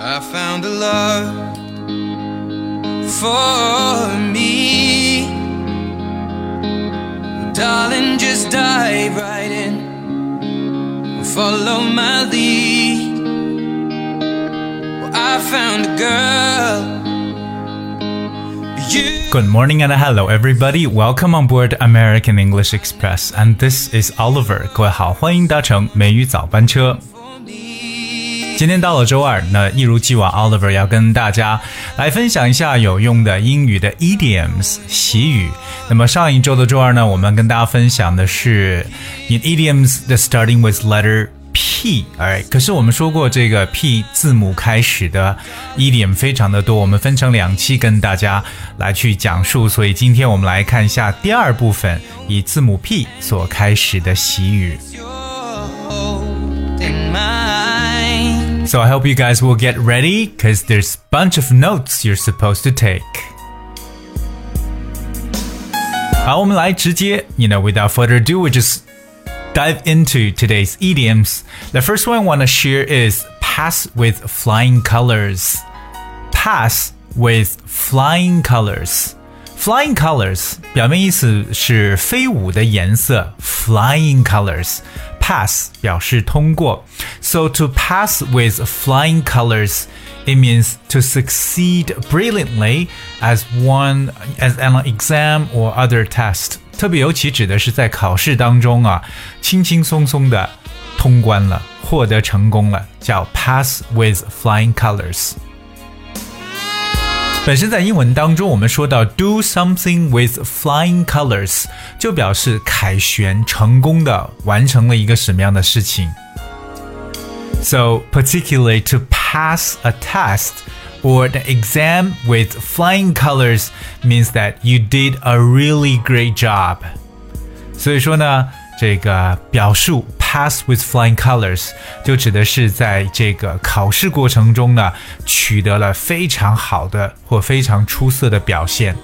I found a love for me. Darling, just dive right in. Follow my lead. Well, I found a girl. You Good morning and hello everybody. Welcome on board American English Express. And this is Oliver. 各位好，欢迎搭乘美语早班车。 今天到了周二，那一如既往，Oliver 要跟大家来分享一下有用的英语的 idioms 习语。那么上一周的周二呢，我们跟大家分享的是 in idioms the starting with letter P，哎，可是我们说过这个 P 字母开始的 idiom 非常的多，我们分成两期跟大家来去讲述，所以今天我们来看一下第二部分以字母 P 所开始的习语。So I hope you guys will get ready because there's a bunch of notes you're supposed to take. 好，我们来直接，you know, without further ado, we just dive into today's idioms. The first one I want to share is pass with flying colors. Pass with flying colors. Flying colors 表面意思是飞舞的颜色，flying colors。 Pass 表示通过，so to pass with flying colors, it means to succeed brilliantly as one as an exam or other test。特别尤其指的是在考试当中啊，轻轻松松的通关了，获得成功了，叫 pass with flying colors。 本身在英文当中，我们说到 do something with flying colors，就表示凯旋成功的完成了一个什么样的事情。So particularly to pass a test or the exam with flying colors means that you did a really great job. 所以说呢，这个表述 pass with flying colors 就指的是在这个考试过程中呢，取得了非常好的或非常出色的表现。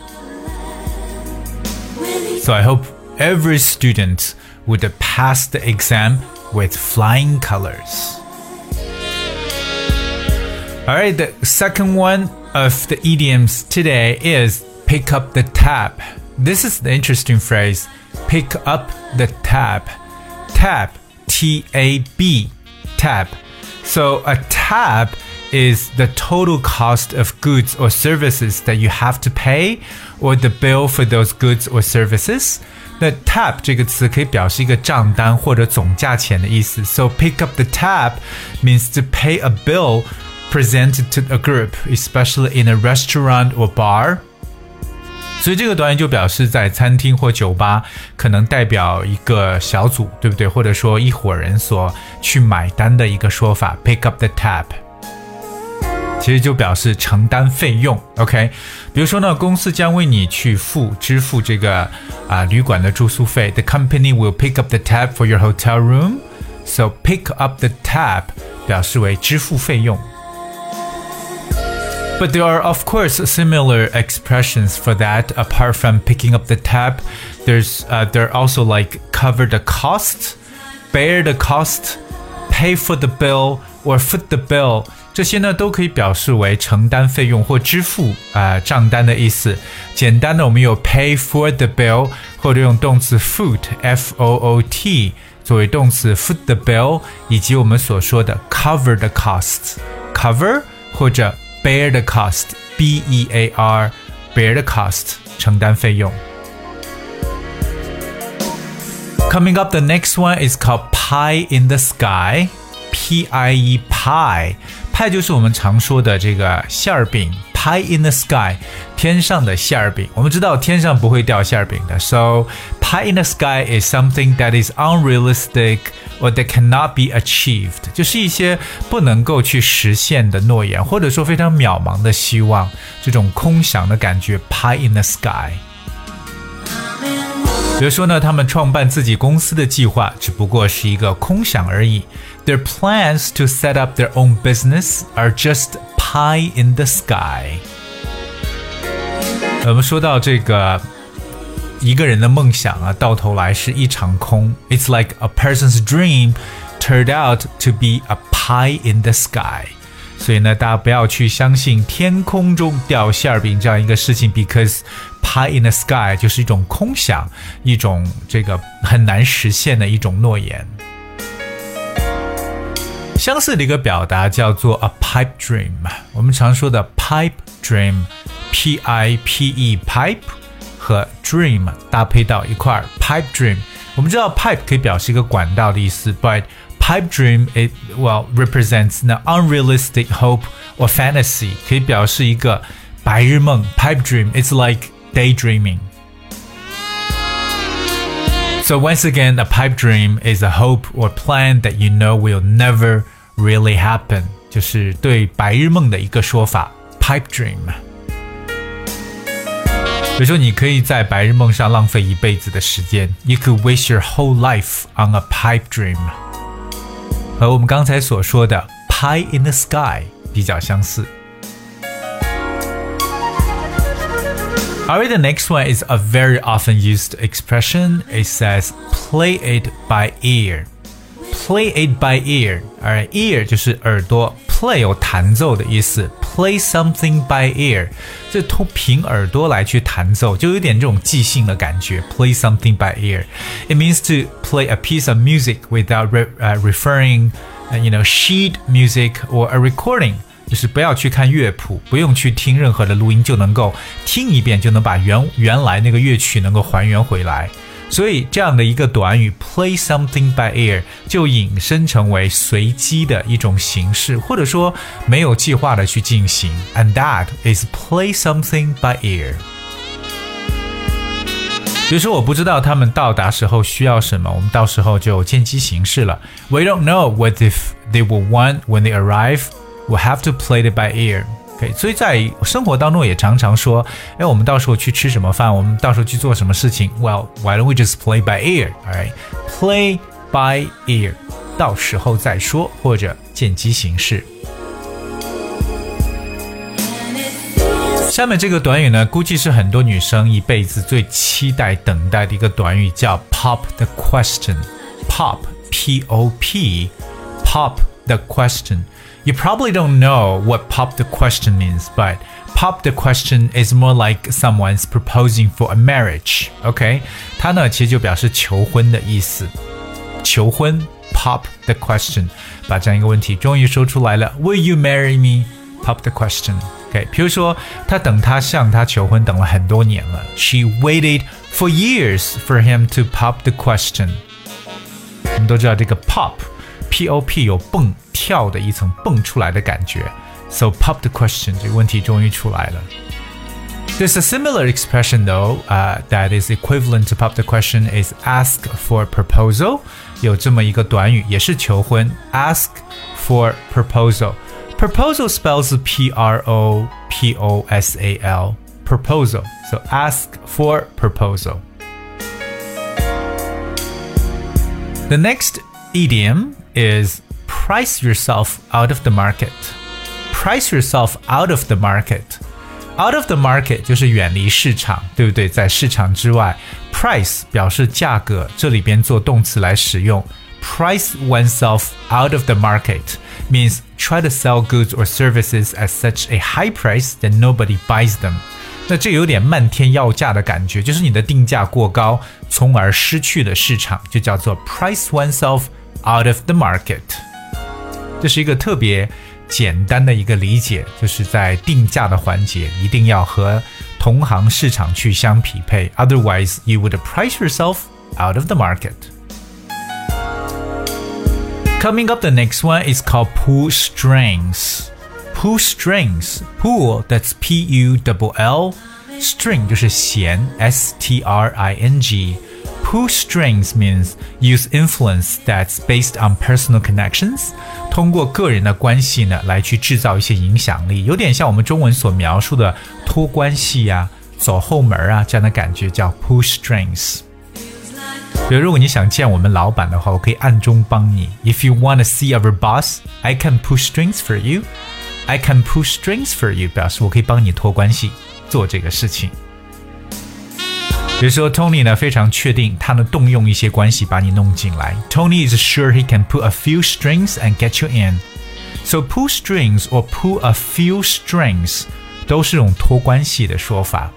So I hope every student would pass the exam with flying colors. All right, the second one of the idioms today is pick up the tab. This is the interesting phrase. Pick up the tab. Tab, T A B, tab. So a tab is the total cost of goods or services that you have to pay or the bill for those goods or services. 那 tab 这个词可以表示一个账单或者总价钱的意思。So pick up the tab means to pay a bill presented to a group, especially in a restaurant or bar. 所以这个短语就表示在餐厅或酒吧，可能代表一个小组，对不对？或者说一伙人所去买单的一个说法，pick up the tab。其实就表示承担费用，OK？比如说呢，公司将为你去付支付这个啊、旅馆的住宿费，The company will pick up the tab for your hotel room。So pick up the tab 表示为支付费用。But there are, of course, similar expressions for that. Apart from picking up the tab, there's uh, there are also like cover the cost, bear the cost, pay for the bill, or foot the bill. 这些呢都可以表示为承担费用或支付啊、呃账单的意思。简单的，我们有 pay for the bill，或者用动词 foot f o o t 作为动词 foot the bill，以及我们所说的 cover the cost，cover 或者 bear the cost b e a r bear the cost 承担费用。Coming up, the next one is called Pie in the Sky. P I E pie，派就是我们常说的这个馅儿饼，pie in the sky，天上的馅儿饼。我们知道天上不会掉馅儿饼的，so pie in the sky is something that is unrealistic or that cannot be achieved，就是一些不能够去实现的诺言，或者说非常渺茫的希望，这种空想的感觉，pie in the sky。比如说呢，他们创办自己公司的计划只不过是一个空想而已。Their plans to set up their own business are just pie in the sky。我们说到这个 一个人的梦想啊，到头来是一场空。It's like a person's dream turned out to be a pie in the sky。所以呢，大家不要去相信天空中掉馅儿饼这样一个事情，because pie in the sky 就是一种空想，一种这个很难实现的一种诺言。相似的一个表达叫做 a pipe dream，我们常说的 pipe dream，p i p e pipe 和 dream 搭配到一块儿，pipe dream。我们知道 pipe 可以表示一个管道的意思，but pipe dream it well represents an unrealistic hope or fantasy，可以表示一个白日梦。Pipe dream it's like daydreaming. So once again, a pipe dream is a hope or plan that you know will never really happen，就是对白日梦的一个说法，pipe dream。 比如说，你可以在白日梦上浪费一辈子的时间，You could waste your whole life on a pipe dream。和我们刚才所说的 pie in the sky 比较相似。Alright, the next one is a very often used expression. It says play it by ear. Play it by ear. Alright, ear 就是耳朵，play 有弹奏的意思 ，play something by ear 就通凭耳朵来去弹奏，就有点这种即兴的感觉。Play something by ear. It means to play a piece of music without re, uh, referring, uh, you know, sheet music or a recording. 就是不要去看乐谱，不用去听任何的录音，就能够听一遍，就能把原原来那个乐曲能够还原回来。 所以这样的一个短语 “play something by ear” 就引申成为随机的一种形式，或者说没有计划的去进行。And that is play something by ear。比如说，我不知道他们到达时候需要什么，我们到时候就见机行事了。We don't know what if they will want when they arrive. We'll have to play it by ear. OK，所以在生活当中也常常说，哎，我们到时候去吃什么饭，我们到时候去做什么事情。Well, why don't we just play by ear? Alright, play by ear，到时候再说，或者见机行事。下面这个短语呢，估计是很多女生一辈子最期待、等待的一个短语，叫 pop the question。pop, P-O-P, pop the question。you probably don't know what pop the question means, but pop the question is more like someone's proposing for a marriage. OK，它呢其实就表示求婚的意思。求婚，pop the question，把这样一个问题终于说出来了。Will you marry me? Pop the question. OK，比如说他等他向他求婚等了很多年了。She waited for years for him to pop the question. 我们都知道这个 pop。 pop 有蹦跳的一层蹦出来的感觉，so pop the question 这个问题终于出来了。There's a similar expression though, uh, that is equivalent to pop the question is ask for proposal. 有这么一个短语，也是求婚，ask for proposal. Proposal spells P R O P O S A L. Proposal. So ask for proposal. The next idiom is price yourself out of the market. Price yourself out of the market. Out of the market 就是远离市场，对不对？在市场之外，price 表示价格，这里边做动词来使用。Price oneself out of the market means try to sell goods or services at such a high price that nobody buys them. 那这有点漫天要价的感觉，就是你的定价过高，从而失去了市场，就叫做 price oneself out of the market。这是一个特别简单的一个理解，就是在定价的环节一定要和同行市场去相匹配，otherwise you would price yourself out of the market. Coming up, the next one is called pull strings. Pull strings, pull that's P U L L, string 就是弦，S T R I N G。 Pull strings means use influence that's based on personal connections，通过个人的关系呢来去制造一些影响力，有点像我们中文所描述的托关系呀、走后门啊这样的感觉，叫 pull strings。比如，如果你想见我们老板的话，我可以暗中帮你。If you want to see our boss, I can pull strings for you. I can pull strings for you，表示我可以帮你托关系做这个事情。 比如说，Tony 呢非常确定他能动用一些关系把你弄进来。Tony is sure he can put a few strings and get you in。 So pull strings or pull a few strings 都是种托关系的说法。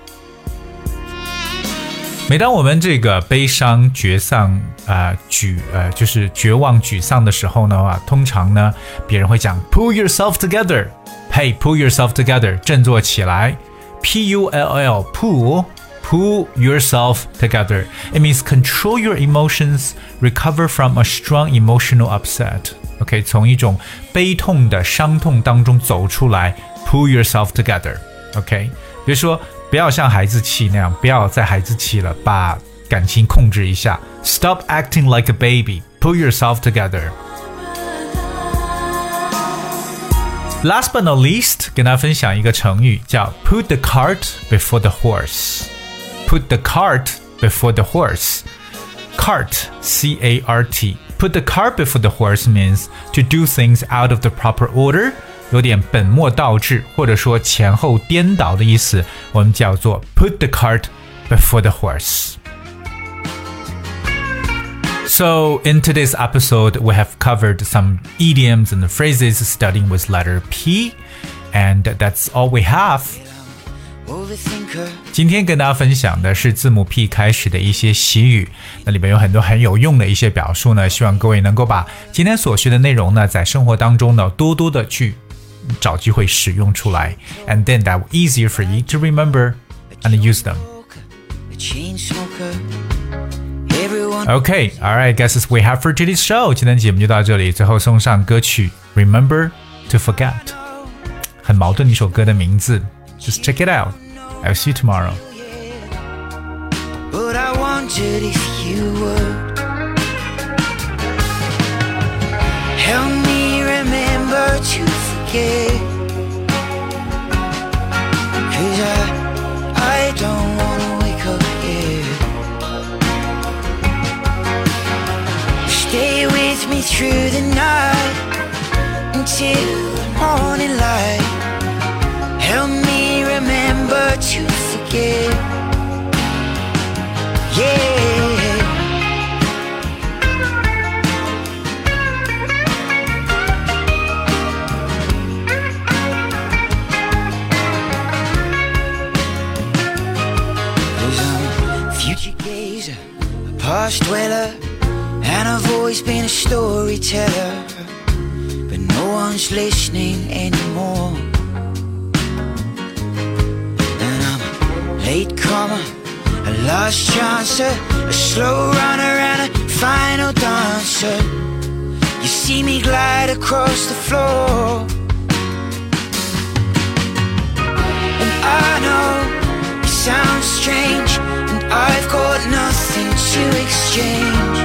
每当我们这个悲伤、绝丧、啊、呃、沮呃就是绝望、沮丧的时候呢，啊，通常呢，别人会讲 pull yourself together。Hey, pull yourself together，振作起来。P U L L, pull, pull yourself together. It means control your emotions, recover from a strong emotional upset. OK，从一种悲痛的伤痛当中走出来，pull yourself together。OK，比如说。不要像孩子气那样，不要再孩子气了，把感情控制一下。Stop acting like a baby. Pull yourself together. Last but not least，跟大家分享一个成语，叫 "put the cart before the horse"。 Put the cart before the horse. Cart, C-A-R-T. Put the cart before the horse means to do things out of the proper order 有点本末倒置，或者说前后颠倒的意思，我们叫做 put the cart before the horse. So, in today's episode, we have covered some idioms and phrases starting with letter P, and that's all we have. 今天跟大家分享的是字母 P 开始的一些习语，那里边有很多很有用的一些表述呢，希望各位能够把今天所学的内容呢，在生活当中呢，多多的去找机会使用出来，and then that will easier for you to remember and use them. Okay, all right, guys, we have for today's show. 今天节目就到这里，最后送上歌曲《Remember to Forget》，很矛盾的一首歌的名字。Just check it out. I'll see you tomorrow. Past dweller, and I've always been a storyteller, but no one's listening anymore. And I'm a late comer, a last chancer, a slow runner, and a final dancer. You see me glide across the floor. And I know it sounds strange, I've got nothing to exchange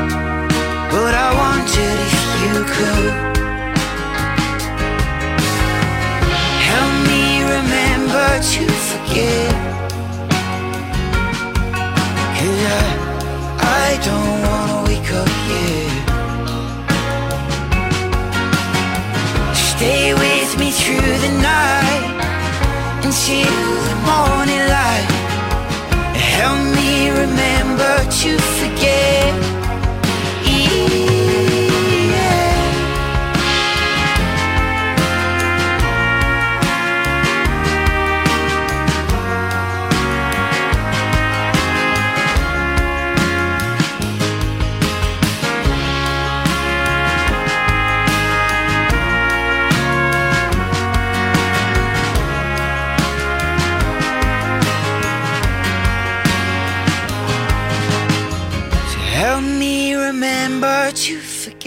But I wondered if you could. Help me remember to remember to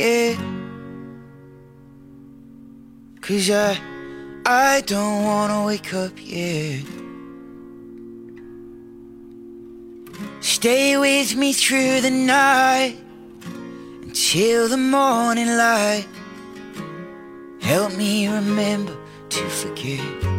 forget Cause I, I don't wanna wake up yet. Stay with me through the night Until the morning light. Help me remember to forget